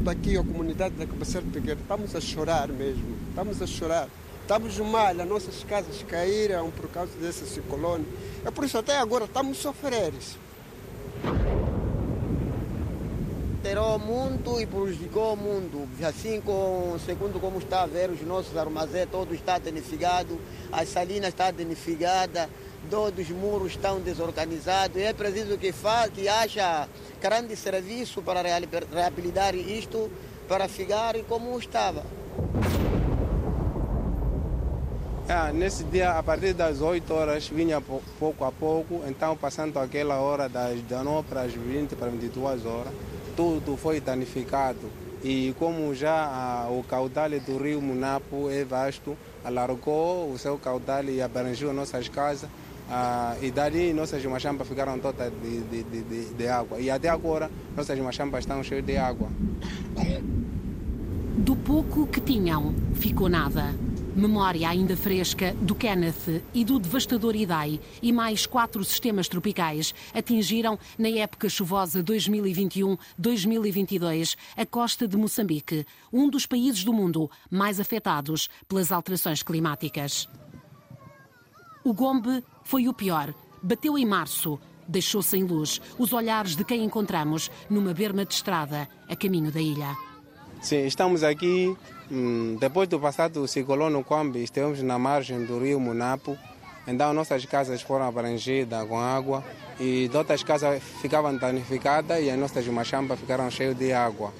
toda aqui a comunidade da Cabaceira Pequena, estamos a chorar mesmo, estamos a chorar. Estamos mal, as nossas casas caíram por causa desse ciclone. É por isso até agora estamos sofrendo. Alterou muito e prejudicou o mundo. Assim, com, segundo como está a ver, os nossos armazéns todos estão danificados, as salinas estão danificadas, todos os muros estão desorganizados. É preciso que, fa, que haja grande serviço para reabilitar isto, para ficar como estava. Ah, nesse dia, a partir das 8 horas, vinha pouco a pouco, então passando aquela hora das 19 para as 20 para 22 horas, tudo foi danificado. E como já ah, o caudal do rio Munapo é vasto, alargou o seu caudal e abrangeu nossas casas, ah, e dali nossas machampas ficaram todas de, de, de, de, água. E até agora nossas machampas estão cheias de água. Do pouco que tinham, ficou nada. Memória ainda fresca do Kenneth e do devastador Idai e mais quatro sistemas tropicais atingiram, na época chuvosa 2021-2022, a costa de Moçambique, um dos países do mundo mais afetados pelas alterações climáticas. O Gombe foi o pior. Bateu em março, deixou sem luz os olhares de quem encontramos numa berma de estrada a caminho da ilha. Sim, estamos aqui Hum, depois do passado ciclone no Combi, estivemos na margem do rio Munapo, então nossas casas foram abrangidas com água e outras casas ficavam danificadas e as nossas machambas ficaram cheias de água.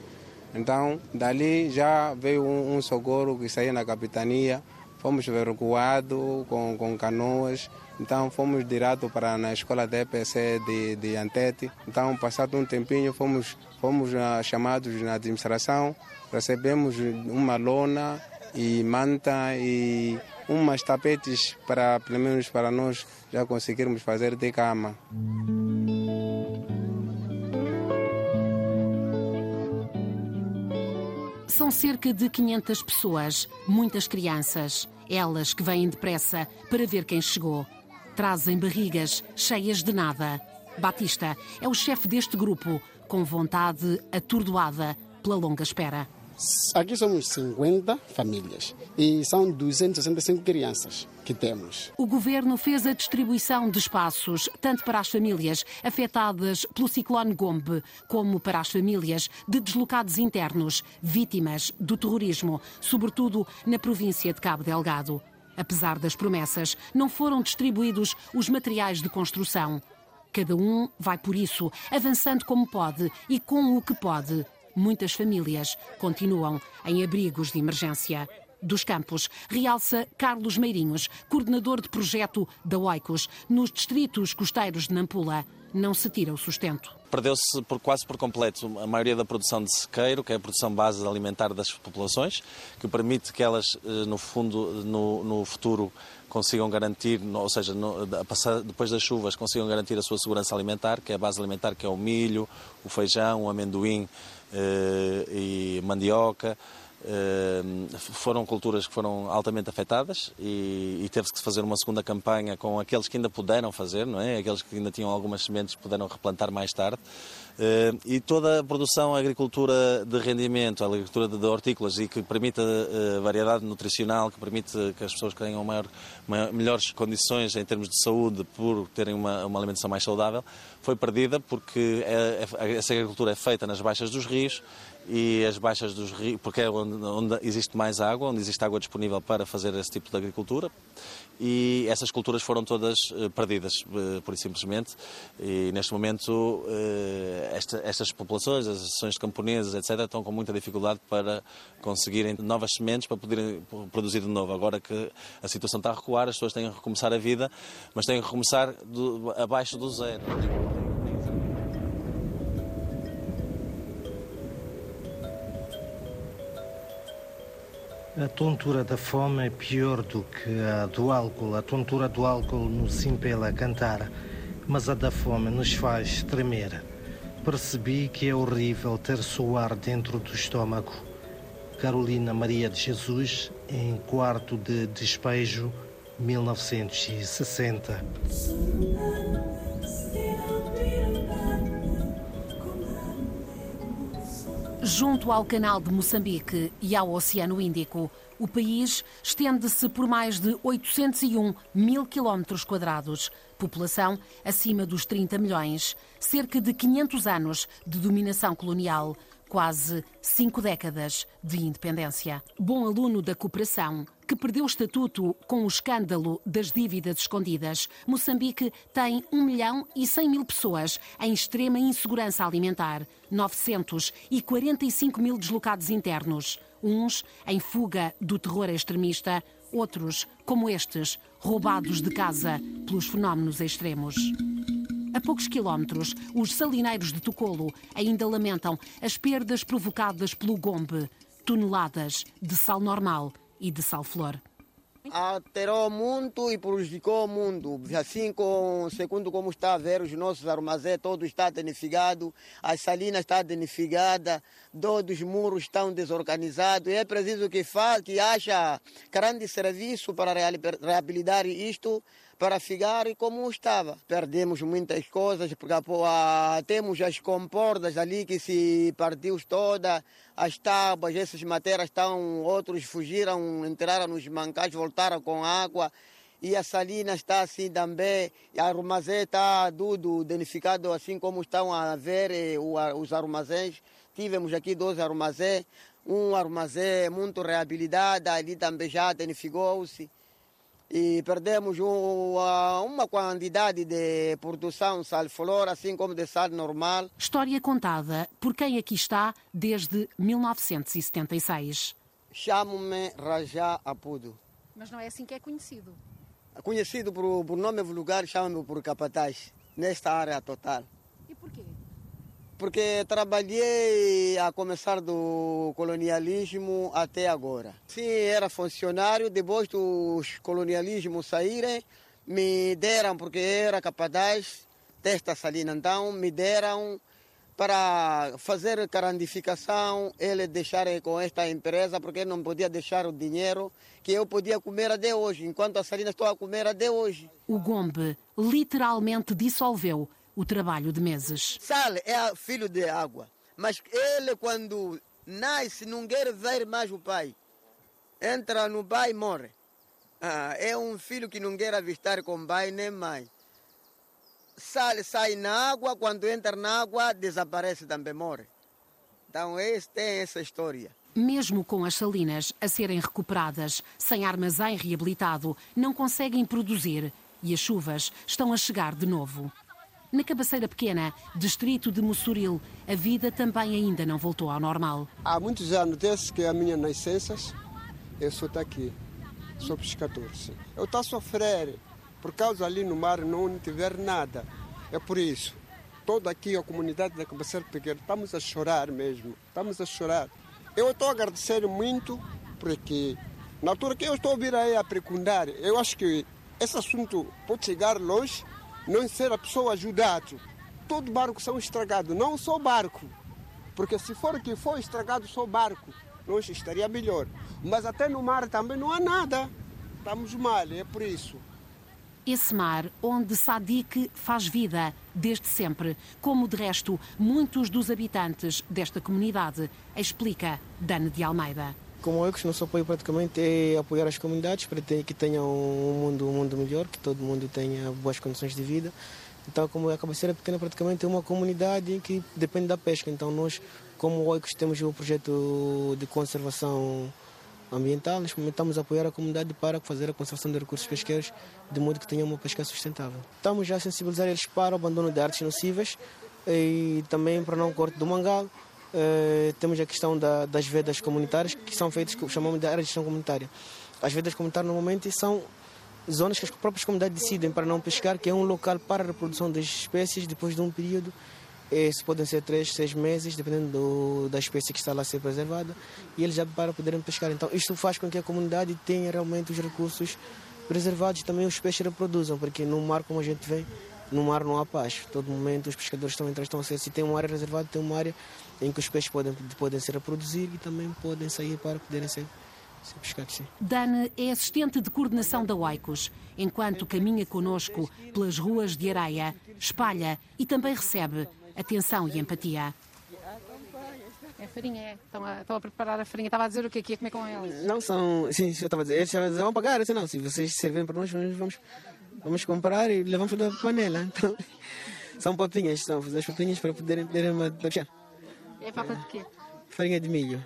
Então, dali já veio um, um socorro que saiu na capitania, fomos evacuados com, com canoas, então fomos direto para na escola de EPC de, de Antete. Então, passado um tempinho, fomos, fomos uh, chamados na administração recebemos uma lona e manta e umas tapetes para, pelo menos para nós, já conseguirmos fazer de cama. São cerca de 500 pessoas, muitas crianças. Elas que vêm depressa para ver quem chegou. Trazem barrigas cheias de nada. Batista é o chefe deste grupo, com vontade atordoada pela longa espera. Aqui somos 50 famílias e são 265 crianças que temos. O governo fez a distribuição de espaços tanto para as famílias afetadas pelo ciclone Gombe, como para as famílias de deslocados internos, vítimas do terrorismo, sobretudo na província de Cabo Delgado. Apesar das promessas, não foram distribuídos os materiais de construção. Cada um vai por isso, avançando como pode e com o que pode muitas famílias continuam em abrigos de emergência. Dos Campos, realça Carlos Meirinhos, coordenador de projeto da Oicos, nos distritos costeiros de Nampula. Não se tira o sustento. Perdeu-se por, quase por completo a maioria da produção de sequeiro, que é a produção base alimentar das populações, que permite que elas, eh, no fundo, no, no futuro, consigam garantir, ou seja, depois das chuvas, consigam garantir a sua segurança alimentar, que é a base alimentar, que é o milho, o feijão, o amendoim, e mandioca. Eh, foram culturas que foram altamente afetadas e, e teve-se que fazer uma segunda campanha com aqueles que ainda puderam fazer, não é? Aqueles que ainda tinham algumas sementes puderam replantar mais tarde. Uh, e toda a produção, a agricultura de rendimento, a agricultura de, hortícolas e que permita uh, variedade nutricional, que permite que as pessoas tenham maior, maior, melhores condições em termos de saúde por terem uma, uma alimentação mais saudável, foi perdida porque é, essa agricultura é feita nas baixas dos rios e as baixas dos rios, porque é onde, onde, existe mais água, onde existe água disponível para fazer esse tipo de agricultura, e essas culturas foram todas uh, perdidas, uh, pura e simplesmente. E neste momento, uh, esta, estas populações, as associações camponesas, etc., estão com muita dificuldade para conseguirem novas sementes para poderem produzir de novo. Agora que a situação está a recuar, as pessoas têm que recomeçar a vida, mas têm que recomeçar do, abaixo do zero. A tontura da fome é pior do que a do álcool. A tontura do álcool nos impela a cantar, mas a da fome nos faz tremer. Percebi que é horrível ter suar dentro do estômago. Carolina Maria de Jesus, em quarto de despejo, 1960. Junto ao canal de Moçambique e ao Oceano Índico, o país estende-se por mais de 801 mil quilómetros quadrados, população acima dos 30 milhões, cerca de 500 anos de dominação colonial, quase cinco décadas de independência. Bom aluno da cooperação, que perdeu o estatuto com o escândalo das dívidas escondidas, Moçambique tem 1 milhão e 100 mil pessoas em extrema insegurança alimentar, 945 mil deslocados internos, uns em fuga do terror extremista, outros, como estes, roubados de casa pelos fenómenos extremos. A poucos quilómetros, os salineiros de Tocolo ainda lamentam as perdas provocadas pelo Gombe, toneladas de sal normal e de sal-flor. Alterou muito e prejudicou muito. Assim, com, segundo como está a ver, os nossos armazéns todos estão danificados, as salinas estão danificadas, todos os muros estão desorganizados. É preciso que, faça, que haja grande serviço para reabilitar isto para ficar como estava. Perdemos muitas coisas, porque ah, temos as comportas ali que se partiu toda, as tábuas, essas matérias estão, outros fugiram, entraram nos mancais, voltaram com água. E a salina está assim também, a armazém está tudo danificado, assim como estão a ver eh, os armazéns. Tivemos aqui dois armazéns, um armazém muito reabilitado, ali também já danificou-se e perdemos uma quantidade de produção sal-flor, assim como de sal normal. História contada por quem aqui está desde 1976. Chamo-me Rajá Apudo. Mas não é assim que é conhecido? Conhecido por, por nome vulgar, chama-me por capataz, nesta área total. Porque trabalhei a começar do colonialismo até agora. Sim, era funcionário, depois dos colonialismos saírem, me deram, porque era capataz desta salina, então me deram para fazer carandificação, ele deixar com esta empresa, porque não podia deixar o dinheiro que eu podia comer até hoje, enquanto a salina estou a comer até hoje. O Gombe literalmente dissolveu o trabalho de meses. Sal é filho de água, mas ele quando nasce não quer ver mais o pai. Entra no pai e morre. Ah, é um filho que não quer avistar com pai nem mãe. Sal sai na água, quando entra na água desaparece também, morre. Então esse tem essa história. Mesmo com as salinas a serem recuperadas, sem armazém reabilitado, não conseguem produzir e as chuvas estão a chegar de novo. Na Cabaceira Pequena, distrito de Mussuril, a vida também ainda não voltou ao normal. Há muitos anos, desde que a minha nascença, eu sou aqui. Sou pescador, sim. Eu estou a sofrer por causa ali no mar não tiver nada. É por isso. Toda aqui a comunidade da Cabaceira Pequena estamos a chorar mesmo. Estamos a chorar. Eu estou a agradecer muito porque na altura que eu estou a vir aí a precundar, eu acho que esse assunto pode chegar longe não ser a pessoa ajudado. Todo barco são estragados, não só barco. Porque se for que for estragado só barco, nós estaria melhor. Mas até no mar também não há nada. Estamos mal, é por isso. Esse mar onde Sadiq faz vida desde sempre, como de resto muitos dos habitantes desta comunidade, explica Dana de Almeida. Como eu, nosso apoio praticamente é apoiar as comunidades para que tenham um mundo, um mundo melhor, que todo mundo tenha boas condições de vida. Então, como a cabeceira pequena, praticamente é uma comunidade que depende da pesca. Então, nós, como OICOS, temos o projeto de conservação ambiental, nós estamos a apoiar a comunidade para fazer a conservação de recursos pesqueiros de modo que tenha uma pesca sustentável. Estamos já a sensibilizar eles para o abandono de artes nocivas e também para não corte do mangal Uh, temos a questão da, das vedas comunitárias, que são feitas, chamamos de área de gestão comunitária. As vedas comunitárias, normalmente, são zonas que as próprias comunidades decidem para não pescar, que é um local para a reprodução das espécies depois de um período. Isso podem ser três, seis meses, dependendo do, da espécie que está lá a ser preservada, e eles já para poderem pescar. Então, isto faz com que a comunidade tenha realmente os recursos preservados e também os peixes reproduzam, porque no mar, como a gente vê, no mar não há paz. Todo momento os pescadores estão estão a ser, se tem uma área reservada, tem uma área em que os peixes podem, podem ser reproduzidos e também podem sair para poderem ser, ser pescados. Sim. Dana é assistente de coordenação da Oicos, enquanto caminha conosco pelas ruas de areia, espalha e também recebe atenção e empatia. É farinha, é. Estão a, estão a preparar a farinha. Estava a dizer o que aqui ia comer com eles. Não são. Sim, eu estava a dizer. Eles a vão pagar. Eu disse, não, se vocês servem para nós, nós vamos, vamos comprar e levamos tudo a panela. Então, são papinhas, estão a fazer as papinhas para poderem poderem deixar. É papa de quê? Farinha de milho.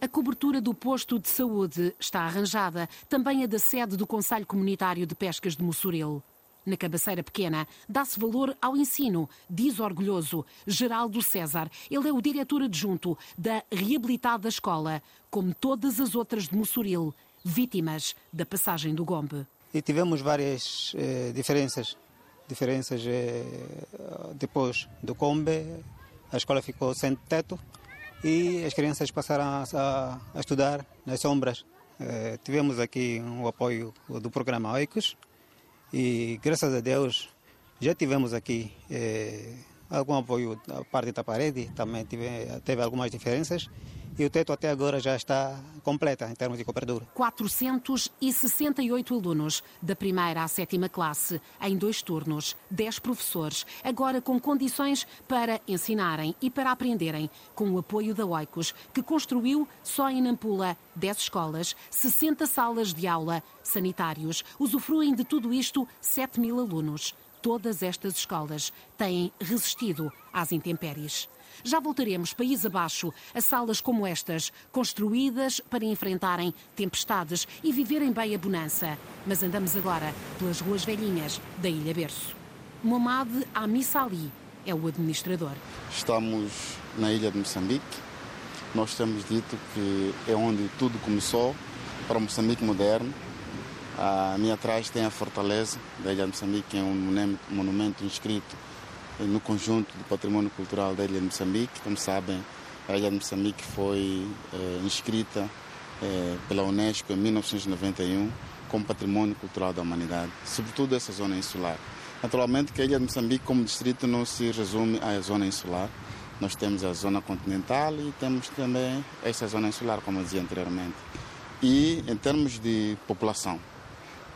A cobertura do posto de saúde está arranjada, também a da sede do Conselho Comunitário de Pescas de Mossoril. Na cabaceira pequena, dá-se valor ao ensino, diz orgulhoso Geraldo César. Ele é o diretor adjunto da reabilitada escola, como todas as outras de Mossoril, vítimas da passagem do Gombe. E tivemos várias eh, diferenças. Diferenças eh, depois do Gombe, a escola ficou sem teto e as crianças passaram a, a estudar nas sombras. Eh, tivemos aqui o apoio do programa OICOS, e graças a Deus já tivemos aqui eh, algum apoio da parte da parede, também tive, teve algumas diferenças e o teto até agora já está completa em termos de cobertura. 468 alunos, da primeira à sétima classe, em dois turnos, 10 professores, agora com condições para ensinarem e para aprenderem, com o apoio da Oicos, que construiu só em Nampula 10 escolas, 60 salas de aula, sanitários. Usufruem de tudo isto 7 mil alunos. Todas estas escolas têm resistido às intempéries. Já voltaremos país abaixo a salas como estas, construídas para enfrentarem tempestades e viverem bem a bonança. Mas andamos agora pelas ruas velhinhas da Ilha Berço. Mohamed Amissali é o administrador. Estamos na ilha de Moçambique. Nós temos dito que é onde tudo começou para o Moçambique moderno. A minha atrás tem a fortaleza da ilha de Moçambique, que é um monumento inscrito no conjunto do patrimônio cultural da ilha de Moçambique. Como sabem, a ilha de Moçambique foi eh, inscrita eh, pela Unesco em 1991 como patrimônio cultural da humanidade, sobretudo essa zona insular. Naturalmente que a ilha de Moçambique como distrito não se resume à zona insular. Nós temos a zona continental e temos também essa zona insular, como eu dizia anteriormente. E em termos de população,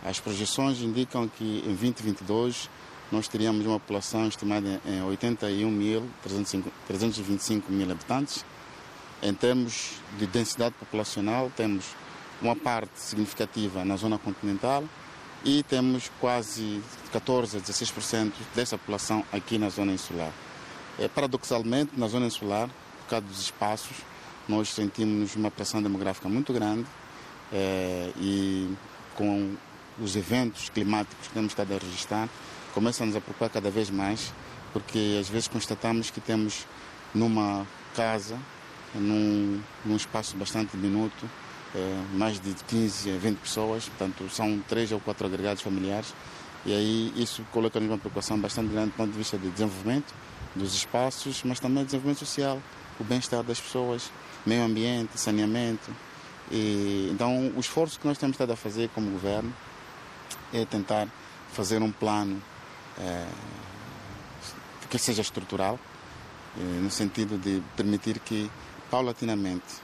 as projeções indicam que em 2022 nós teríamos uma população estimada em 81.325 mil habitantes. Em termos de densidade populacional, temos uma parte significativa na zona continental e temos quase 14 a 16% dessa população aqui na zona insular. É, paradoxalmente, na zona insular, por causa dos espaços, nós sentimos uma pressão demográfica muito grande é, e com os eventos climáticos que temos estado a registrar, começam a nos preocupar cada vez mais, porque às vezes constatamos que temos numa casa, num, num espaço bastante diminuto, é, mais de 15 a 20 pessoas, portanto são três ou quatro agregados familiares, e aí isso coloca-nos uma preocupação bastante grande do ponto de vista de desenvolvimento dos espaços, mas também desenvolvimento social, o bem-estar das pessoas, meio ambiente, saneamento. E, então, o esforço que nós temos estado a fazer como governo é tentar fazer um plano que seja estrutural, é, no sentido de permitir que, paulatinamente,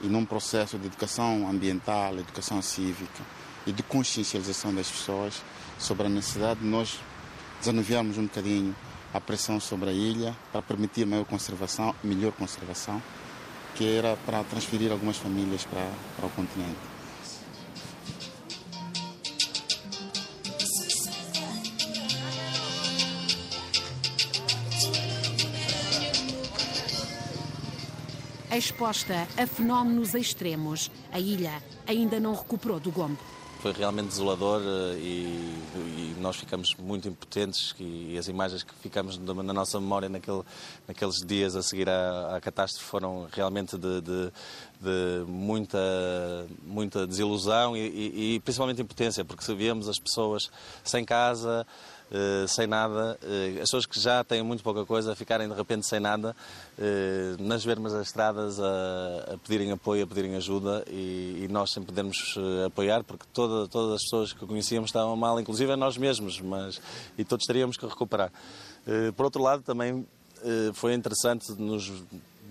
e num processo de educação ambiental, educação cívica e de consciencialização das pessoas sobre a necessidade de nós desanuviarmos um bocadinho a pressão sobre a ilha para permitir maior conservação, melhor conservação, que era para transferir algumas famílias para, para o continente. Exposta a fenómenos extremos. A ilha ainda não recuperou do Gombe. Foi realmente desolador eh, e, e nós ficamos muito impotentes e, as imagens que ficamos na nossa memória naquele, naqueles dias a seguir à, à catástrofe foram realmente de, de, de muita, muita desilusão e, e, principalmente impotência, porque víamos as pessoas sem casa, sem nada, uh, as pessoas que já têm muito pouca coisa ficarem de repente sem nada, uh, nas vermas das estradas a, a, pedirem apoio, a pedirem ajuda e, e nós sempre podemos apoiar porque toda, todas as pessoas que conhecíamos estavam mal, inclusive nós mesmos, mas e todos teríamos que recuperar. por outro lado, também foi interessante nos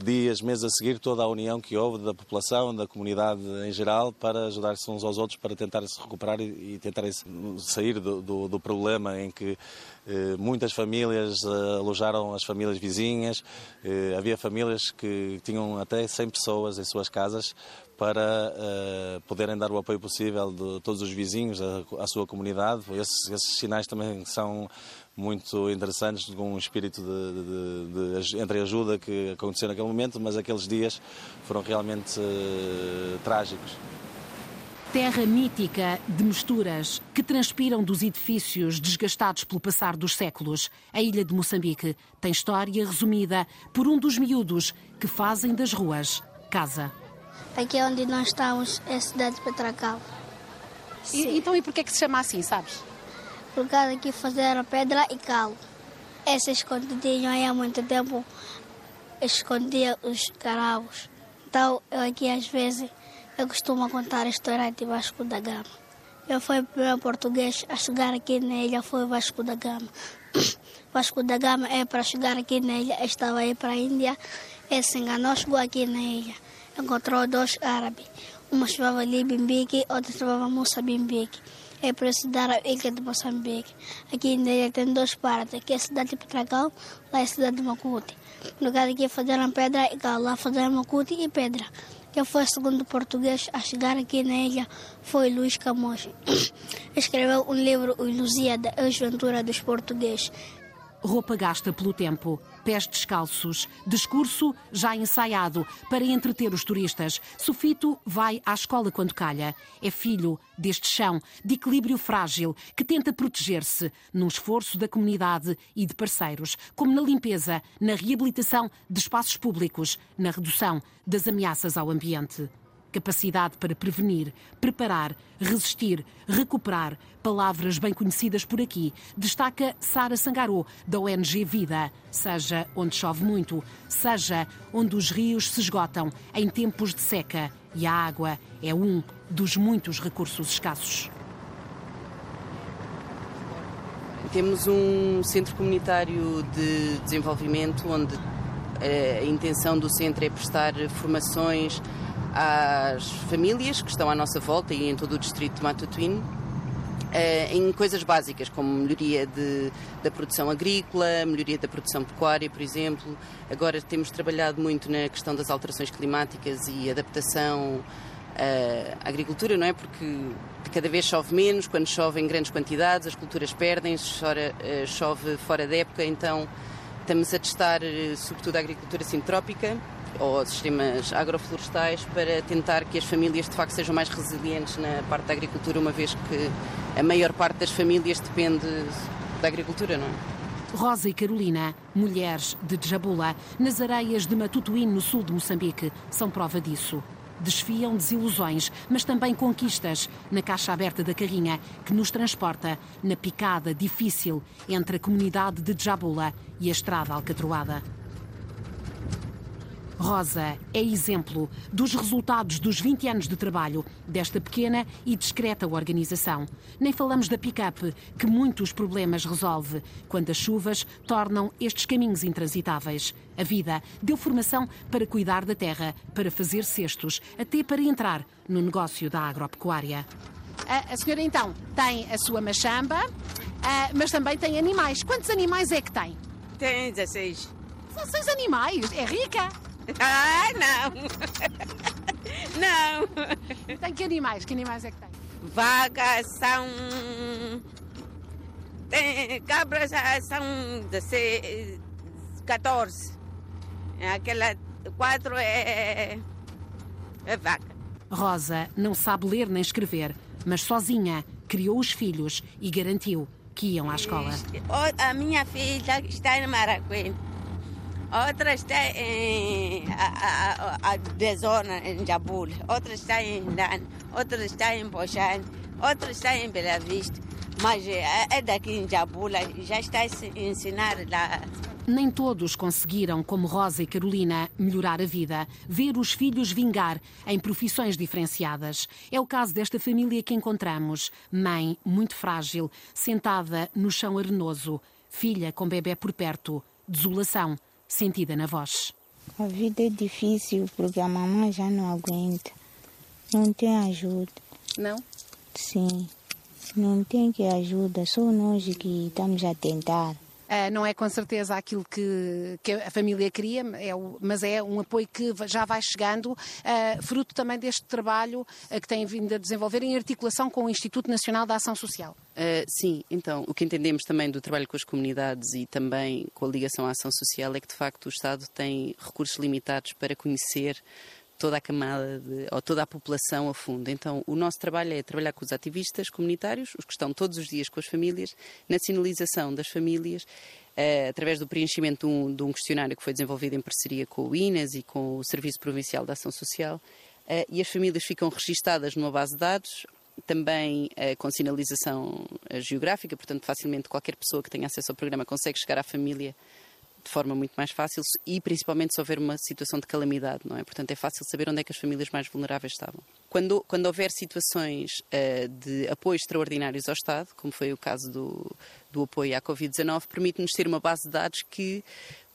dias, meses a seguir, toda a união que houve da população, da comunidade em geral, para ajudar-se uns aos outros para tentar se recuperar e, e tentar sair do, do, do, problema em que eh, muitas famílias eh, alojaram as famílias vizinhas. Eh, havia famílias que tinham até 100 pessoas em suas casas para uh, poderem dar o apoio possível de todos os vizinhos à, sua comunidade. Esses, esses, sinais também são muito interessantes, com um espírito de, de, de, entre ajuda que aconteceu naquele momento, mas aqueles dias foram realmente uh, trágicos. Terra mítica de misturas que transpiram dos edifícios desgastados pelo passar dos séculos. A ilha de Moçambique tem história resumida por um dos miúdos que fazem das ruas casa. Aqui é onde nós estamos é a cidade de Petracal. E, então, e por que é que se chama assim, sabes? Por causa que fizeram pedra e cal. Essa escondidinho aí há muito tempo escondia os caravos. Então, eu aqui às vezes, eu costumo contar a história de Vasco da Gama. Eu fui o primeiro português a chegar aqui na ilha, foi Vasco da Gama. Vasco da Gama é para chegar aqui na ilha, estava aí para a Índia, ele se enganou, chegou aqui na ilha encontrou dois árabes. Uma chamava ali Bimbique, outra chamava Moçambique. É para estudar a ilha de Moçambique. Aqui na ilha tem duas partes. Aqui é a cidade de Petragão, lá é a cidade de Macuti. No lugar aqui fizeram pedra e lá fizeram Macuti e pedra. Quem foi o segundo português a chegar aqui na ilha foi Luís Camões. Escreveu um livro, O Ilusíada, a dos Portugueses roupa gasta pelo tempo, pés descalços, discurso já ensaiado para entreter os turistas. Sofito vai à escola quando calha. É filho deste chão de equilíbrio frágil que tenta proteger-se num esforço da comunidade e de parceiros, como na limpeza, na reabilitação de espaços públicos, na redução das ameaças ao ambiente capacidade para prevenir, preparar, resistir, recuperar, palavras bem conhecidas por aqui, destaca Sara Sangarô, da ONG Vida. Seja onde chove muito, seja onde os rios se esgotam em tempos de seca e a água é um dos muitos recursos escassos. Temos um centro comunitário de desenvolvimento onde eh, a intenção do centro é prestar formações às famílias que estão à nossa volta e em todo o distrito de Matutuíne eh, em coisas básicas, como melhoria de, da produção agrícola, melhoria da produção pecuária, por exemplo. Agora temos trabalhado muito na questão das alterações climáticas e adaptação eh, à agricultura, não é? Porque cada vez chove menos, quando chove em grandes quantidades, as culturas perdem-se, eh, chove fora da época, então estamos a testar, sobretudo, a agricultura sintrópica ou sistemas agroflorestais para tentar que as famílias de facto sejam mais resilientes na parte da agricultura, uma vez que a maior parte das famílias depende da agricultura, não é? Rosa e Carolina, mulheres de Djabula, nas areias de Matutuíne, no sul de Moçambique, são prova disso. Desfiam desilusões, mas também conquistas na caixa aberta da carrinha que nos transporta na picada difícil entre a comunidade de Djabula e a estrada alcatroada. Rosa é exemplo dos resultados dos 20 anos de trabalho desta pequena e discreta organização. Nem falamos da pick-up, que muitos problemas resolve quando as chuvas tornam estes caminhos intransitáveis. A vida deu formação para cuidar da terra, para fazer cestos, até para entrar no negócio da agropecuária. A, senhora então tem a sua machamba, a, mas também tem animais. Quantos animais é que tem? Tem 16. 16 animais? É rica? Ah, não! Não! Tem que animais? Que animais é que tem? Vagas são. Tem, cabras são 16, 14. Aquela quatro é, é vaca. Rosa não sabe ler nem escrever, mas sozinha criou os filhos e garantiu que iam à escola. A minha filha está em Maracuém outra está em a, a, a de zona em Jabul, outra está em Dan, outra está em Bochane, outra está em Bela Vista, mas é, é daqui em Jabula, já está a ensinar lá. Nem todos conseguiram, como Rosa e Carolina, melhorar a vida, ver os filhos vingar em profissões diferenciadas. É o caso desta família que encontramos. Mãe, muito frágil, sentada no chão arenoso. Filha com bebê por perto. Desolação, sentida na voz. A vida é difícil porque a mamãe já não aguenta. Não tem ajuda. Não? Sim. Não tem que ajuda, só nós que estamos a tentar. Uh, não é com certeza aquilo que, que a família queria, é o, mas é um apoio que já vai chegando, uh, fruto também deste trabalho uh, que tem vindo a desenvolver em articulação com o Instituto Nacional da Ação Social. sim, então, o que entendemos também do trabalho com as comunidades e também com a ligação à ação social é que, de facto, o Estado tem recursos limitados para conhecer toda a camada de, ou toda a população a fundo. Então, o nosso trabalho é trabalhar com os ativistas comunitários, os que estão todos os dias com as famílias, na sinalização das famílias, uh, através do preenchimento de um, de um, questionário que foi desenvolvido em parceria com o INAS e com o Serviço Provincial de Ação Social, uh, e as famílias ficam registadas numa base de dados, também uh, com sinalização geográfica, portanto, facilmente qualquer pessoa que tenha acesso ao programa consegue chegar à família de forma muito mais fácil e principalmente se houver uma situação de calamidade, não é? Portanto, é fácil saber onde é que as famílias mais vulneráveis estavam. Quando, quando houver situações uh, de apoio extraordinários ao Estado, como foi o caso do, do apoio à Covid-19, permite-nos ter uma base de dados que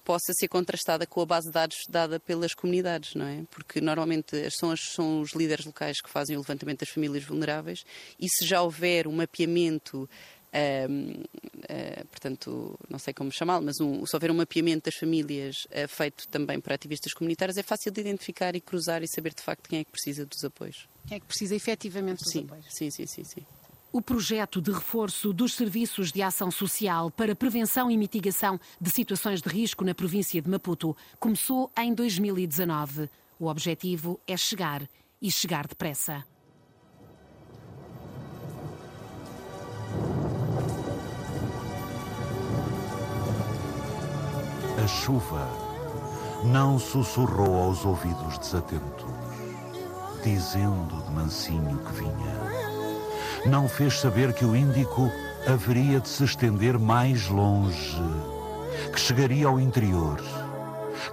possa ser contrastada com a base de dados dada pelas comunidades, não é? Porque normalmente são, as, são os líderes locais que fazem o levantamento das famílias vulneráveis e se já houver um mapeamento uh, portanto, não sei como chamá-lo, mas um, se houver um mapeamento das famílias uh, feito também por ativistas comunitários, é fácil de identificar e cruzar e saber de facto quem é que precisa dos apoios. Quem é que precisa efetivamente dos sim, apoios? Sim, sim, sim, sim. O projeto de reforço dos serviços de ação social para prevenção e mitigação de situações de risco na província de Maputo começou em 2019. O objetivo é chegar e chegar depressa. Chuva não sussurrou aos ouvidos desatentos, dizendo de mansinho que vinha. Não fez saber que o Índico haveria de se estender mais longe, que chegaria ao interior,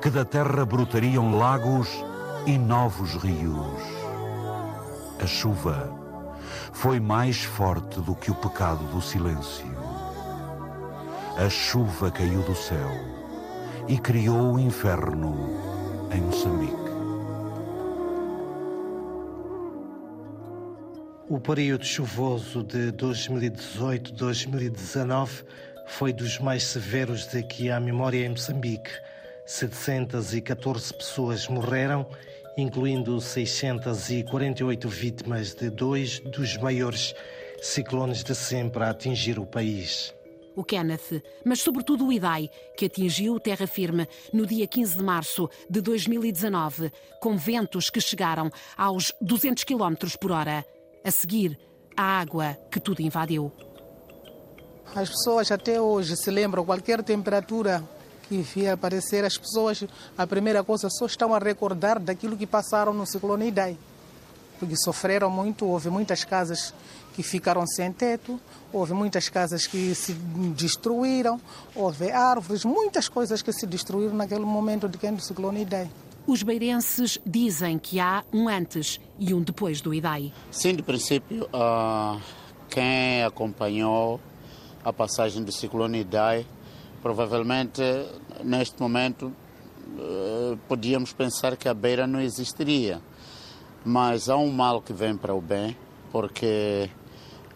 que da terra brotariam lagos e novos rios. A chuva foi mais forte do que o pecado do silêncio. A chuva caiu do céu e criou o inferno em Moçambique. O período chuvoso de 2018-2019 foi dos mais severos de que há memória em Moçambique. 714 pessoas morreram, incluindo 648 vítimas de dois dos maiores ciclones de sempre a atingir o país o Kenneth, mas sobretudo o Idai, que atingiu terra firme no dia 15 de março de 2019, com ventos que chegaram aos 200 km por hora. A seguir, a água que tudo invadiu. As pessoas até hoje se lembram, qualquer temperatura que vier aparecer, as pessoas, a primeira coisa, só estão a recordar daquilo que passaram no ciclone Idai. Porque sofreram muito, houve muitas casas que ficaram sem teto, houve muitas casas que se destruíram, houve árvores, muitas coisas que se destruíram naquele momento de quem do ciclone Idai. Os beirenses dizem que há um antes e um depois do Idai. Sim, de princípio, uh, quem acompanhou a passagem do ciclone Idai, provavelmente neste momento uh, podíamos pensar que a beira não existiria. Mas há um mal que vem para o bem, porque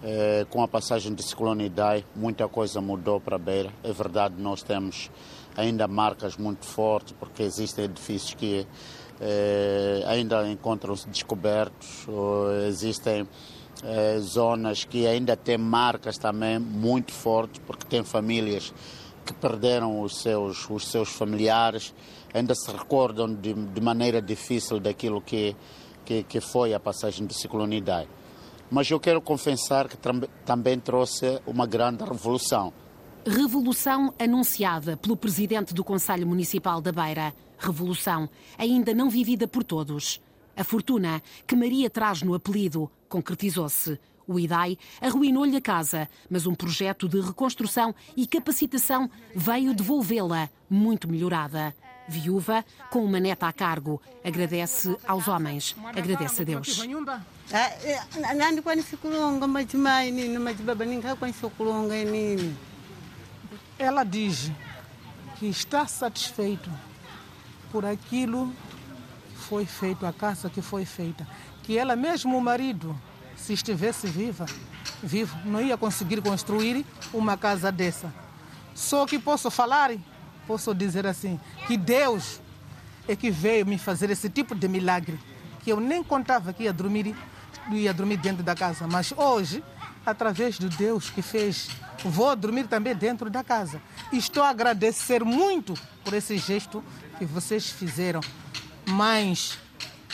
é, com a passagem do ciclone Idai, muita coisa mudou para a beira. É verdade, nós temos ainda marcas muito fortes, porque existem edifícios que é, ainda encontram-se descobertos, existem é, zonas que ainda têm marcas também muito fortes, porque tem famílias que perderam os seus, os seus familiares, ainda se recordam de, de maneira difícil daquilo que, que, que foi a passagem do ciclone Idai. Mas eu quero confessar que também trouxe uma grande revolução. Revolução anunciada pelo presidente do Conselho Municipal da Beira. Revolução ainda não vivida por todos. A fortuna que Maria traz no apelido concretizou-se. O IDAI arruinou-lhe a casa, mas um projeto de reconstrução e capacitação veio devolvê-la muito melhorada. Viúva, com uma neta a cargo, agradece aos homens, agradece a Deus. Ela diz que está satisfeito por aquilo que foi feito, a casa que foi feita. Que ela mesmo, o marido, se estivesse viva, vivo, não ia conseguir construir uma casa dessa. Só que posso falar, posso dizer assim, que Deus é que veio me fazer esse tipo de milagre, que eu nem contava que ia dormir, ia dormir dentro da casa, mas hoje, através de Deus que fez, vou dormir também dentro da casa. Estou a agradecer muito por esse gesto que vocês fizeram. Mães,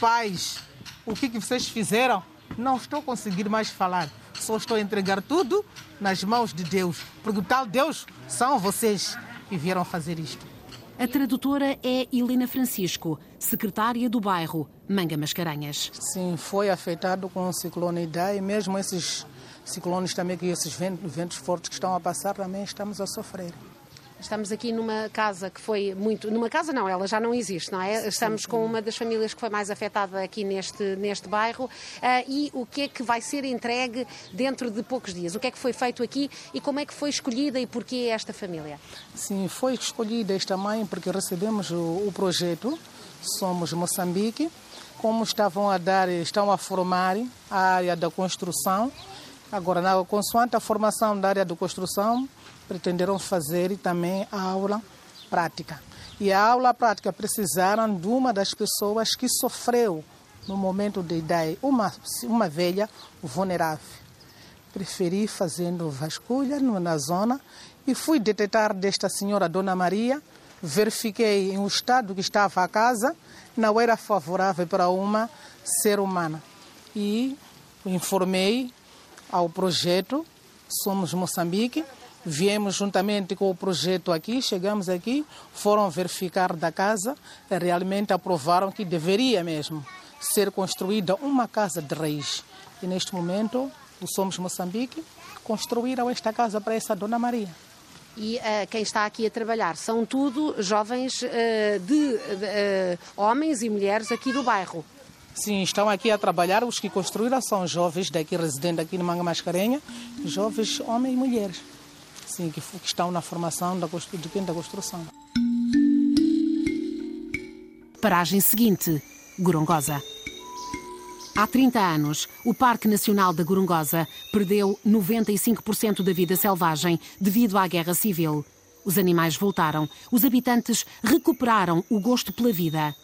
pais, o que, que vocês fizeram? Não estou conseguindo mais falar. Só estou a entregar tudo nas mãos de Deus. Porque tal Deus são vocês que vieram fazer isto. A tradutora é Helena Francisco, secretária do bairro Manga Mascarenhas. Sim, foi afetado com o ciclone Idai, mesmo esses ciclones também, que esses ventos, ventos fortes que estão a passar, também estamos a sofrer. Estamos aqui numa casa que foi muito. Numa casa não, ela já não existe, não é? Estamos com uma das famílias que foi mais afetada aqui neste, neste bairro. Uh, e o que é que vai ser entregue dentro de poucos dias? O que é que foi feito aqui e como é que foi escolhida e porquê esta família? Sim, foi escolhida esta mãe porque recebemos o, o projeto. Somos Moçambique. Como estavam a dar, estão a formar a área da construção. Agora, na, consoante a formação da área da construção, pretenderam fazer também a aula prática. E a aula prática precisaram de uma das pessoas que sofreu no momento de idade, uma, uma velha vulnerável. Preferi fazendo vasculha na zona e fui detectar desta senhora Dona Maria, verifiquei em o estado que estava a casa, não era favorável para uma ser humana. E informei ao projeto Somos Moçambique, Viemos juntamente com o projeto aqui, chegamos aqui, foram verificar da casa, realmente aprovaram que deveria mesmo ser construída uma casa de raiz. E neste momento, o Somos Moçambique construíram esta casa para essa Dona Maria. E uh, quem está aqui a trabalhar são tudo jovens uh, de, uh, homens e mulheres aqui do bairro. Sim, estão aqui a trabalhar. Os que construíram são jovens daqui, residentes aqui no Manga Mascarenha, jovens homens e mulheres sim, que, que estão na formação da, de quem da construção. Paragem seguinte, Gorongosa. Há 30 anos, o Parque Nacional da Gorongosa perdeu 95% da vida selvagem devido à guerra civil. Os animais voltaram, os habitantes recuperaram o gosto pela vida.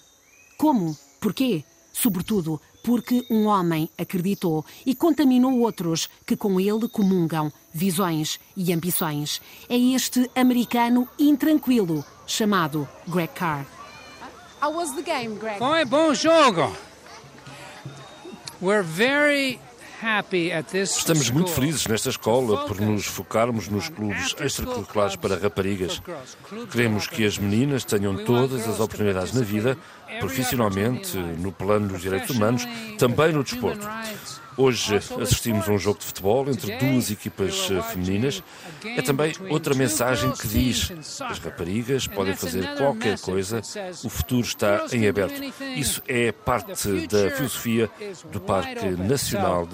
Como? Porquê? Sobretudo porque um homem acreditou e contaminou outros que com ele comungam visões e ambições. É este americano intranquilo chamado Greg Carr. How was the game, Greg? Foi bom jogo. We're very Estamos muito felizes nesta escola por nos focarmos nos clubes extracurriculares para raparigas. Queremos que as meninas tenham todas as oportunidades na vida, profissionalmente, no plano dos direitos humanos, também no desporto. Hoje assistimos a um jogo de futebol entre duas equipas eh, femininas. É também outra mensagem que diz: as raparigas podem fazer qualquer coisa, o futuro está em aberto. Isso é parte da filosofia do uh, uh, Parque Nacional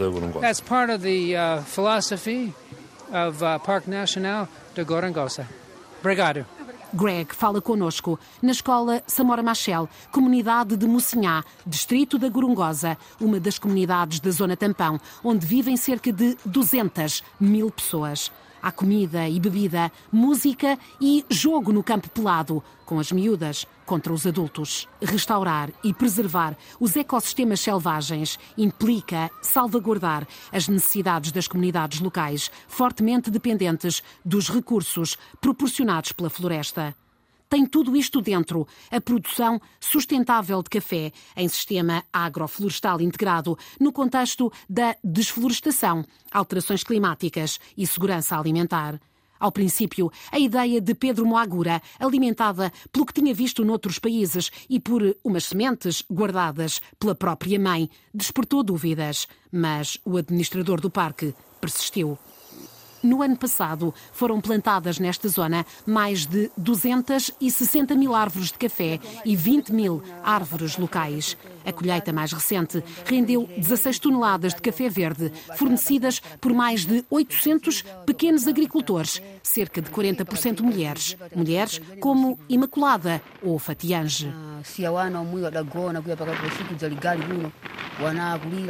da Gorongosa. Obrigado. Greg fala conosco na escola Samora Machel, comunidade de Mocinhá, distrito da Gorongosa, uma das comunidades da Zona Tampão, onde vivem cerca de 200 mil pessoas. Há comida e bebida, música e jogo no campo pelado, com as miúdas contra os adultos. Restaurar e preservar os ecossistemas selvagens implica salvaguardar as necessidades das comunidades locais, fortemente dependentes dos recursos proporcionados pela floresta tem tudo isto dentro. A produção sustentável de café em sistema agroflorestal integrado no contexto da desflorestação, alterações climáticas e segurança alimentar. Ao princípio, a ideia de Pedro Moagura, alimentada pelo que tinha visto noutros países e por umas sementes guardadas pela própria mãe, despertou dúvidas. Mas o administrador do parque persistiu. No ano passado, foram plantadas nesta zona mais de 260 mil árvores de café e 20 mil árvores locais. A colheita mais recente rendeu 16 toneladas de café verde, fornecidas por mais de 800 pequenos agricultores, cerca de 40% mulheres. Mulheres como Imaculada ou Fatiange.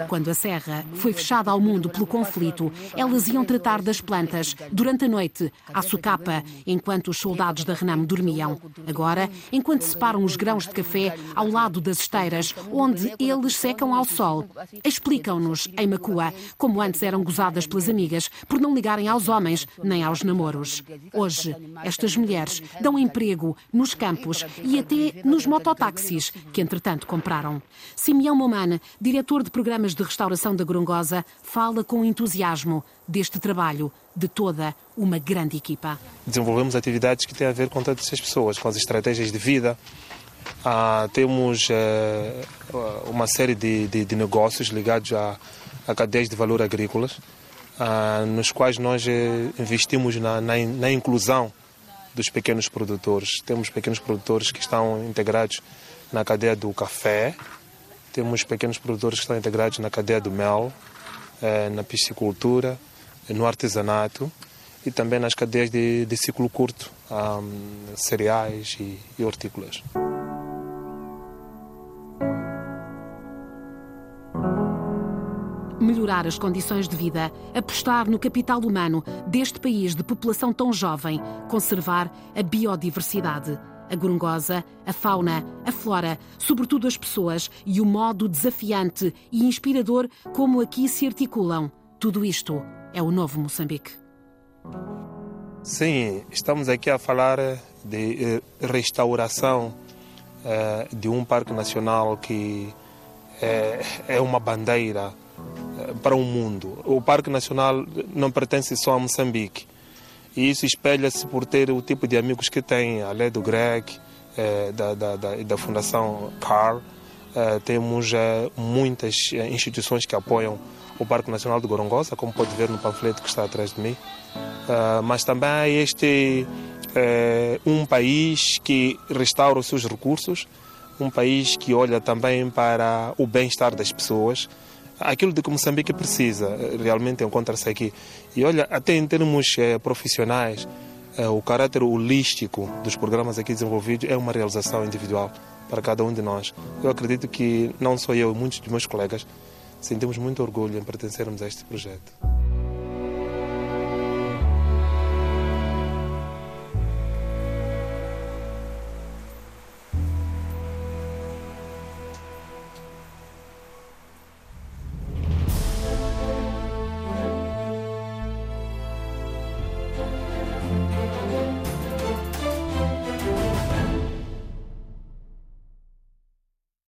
Quando a serra foi fechada ao mundo pelo conflito, elas iam tratar das plantas durante a noite, à socapa, enquanto os soldados da Renam dormiam. Agora, enquanto separam os grãos de café ao lado das esteiras, onde eles secam ao sol, explicam-nos, em Macua, como antes eram gozadas pelas amigas por não ligarem aos homens nem aos namoros. Hoje, estas mulheres dão emprego nos campos e até nos mototáxis que, entretanto, compraram. Simeão Momane, diretor de programas de restauração da Gorongosa, fala com entusiasmo deste trabalho de toda uma grande equipa. Desenvolvemos atividades que têm a ver com todas essas pessoas, com as estratégias de vida. Ah, temos eh, uma série de, de, de, negócios ligados a, a cadeias de valor agrícolas, ah, nos quais nós eh, investimos na, na, na inclusão dos pequenos produtores. Temos pequenos produtores que estão integrados na cadeia do café, temos pequenos produtores que estão integrados na cadeia do mel, eh, na piscicultura, no artesanato e também nas cadeias de, de ciclo curto, um, cereais e, e hortícolas. Melhorar as condições de vida, apostar no capital humano deste país de população tão jovem, conservar a biodiversidade. A gorongosa, a fauna, a flora, sobretudo as pessoas e o modo desafiante e inspirador como aqui se articulam. Tudo isto é o novo Moçambique. Sim, estamos aqui a falar de restauração de um parque nacional que é uma bandeira para o mundo. O Parque Nacional não pertence só a Moçambique. E isso espelha-se por ter o tipo de amigos que tem, além do Greg, eh, da, da, da, da, Fundação Carl. Eh, temos eh, muitas instituições que apoiam o Parque Nacional de Gorongosa, como pode ver no panfleto que está atrás de mim. mas também este um país que restaura os seus recursos, um país que olha também para o bem-estar das pessoas, aquilo de que Moçambique precisa realmente encontra-se aqui. E olha, até em termos eh, profissionais, eh, o caráter holístico dos programas aqui desenvolvidos é uma realização individual para cada um de nós. Eu acredito que não só eu, muitos de meus colegas sentimos muito orgulho em pertencermos a este projeto.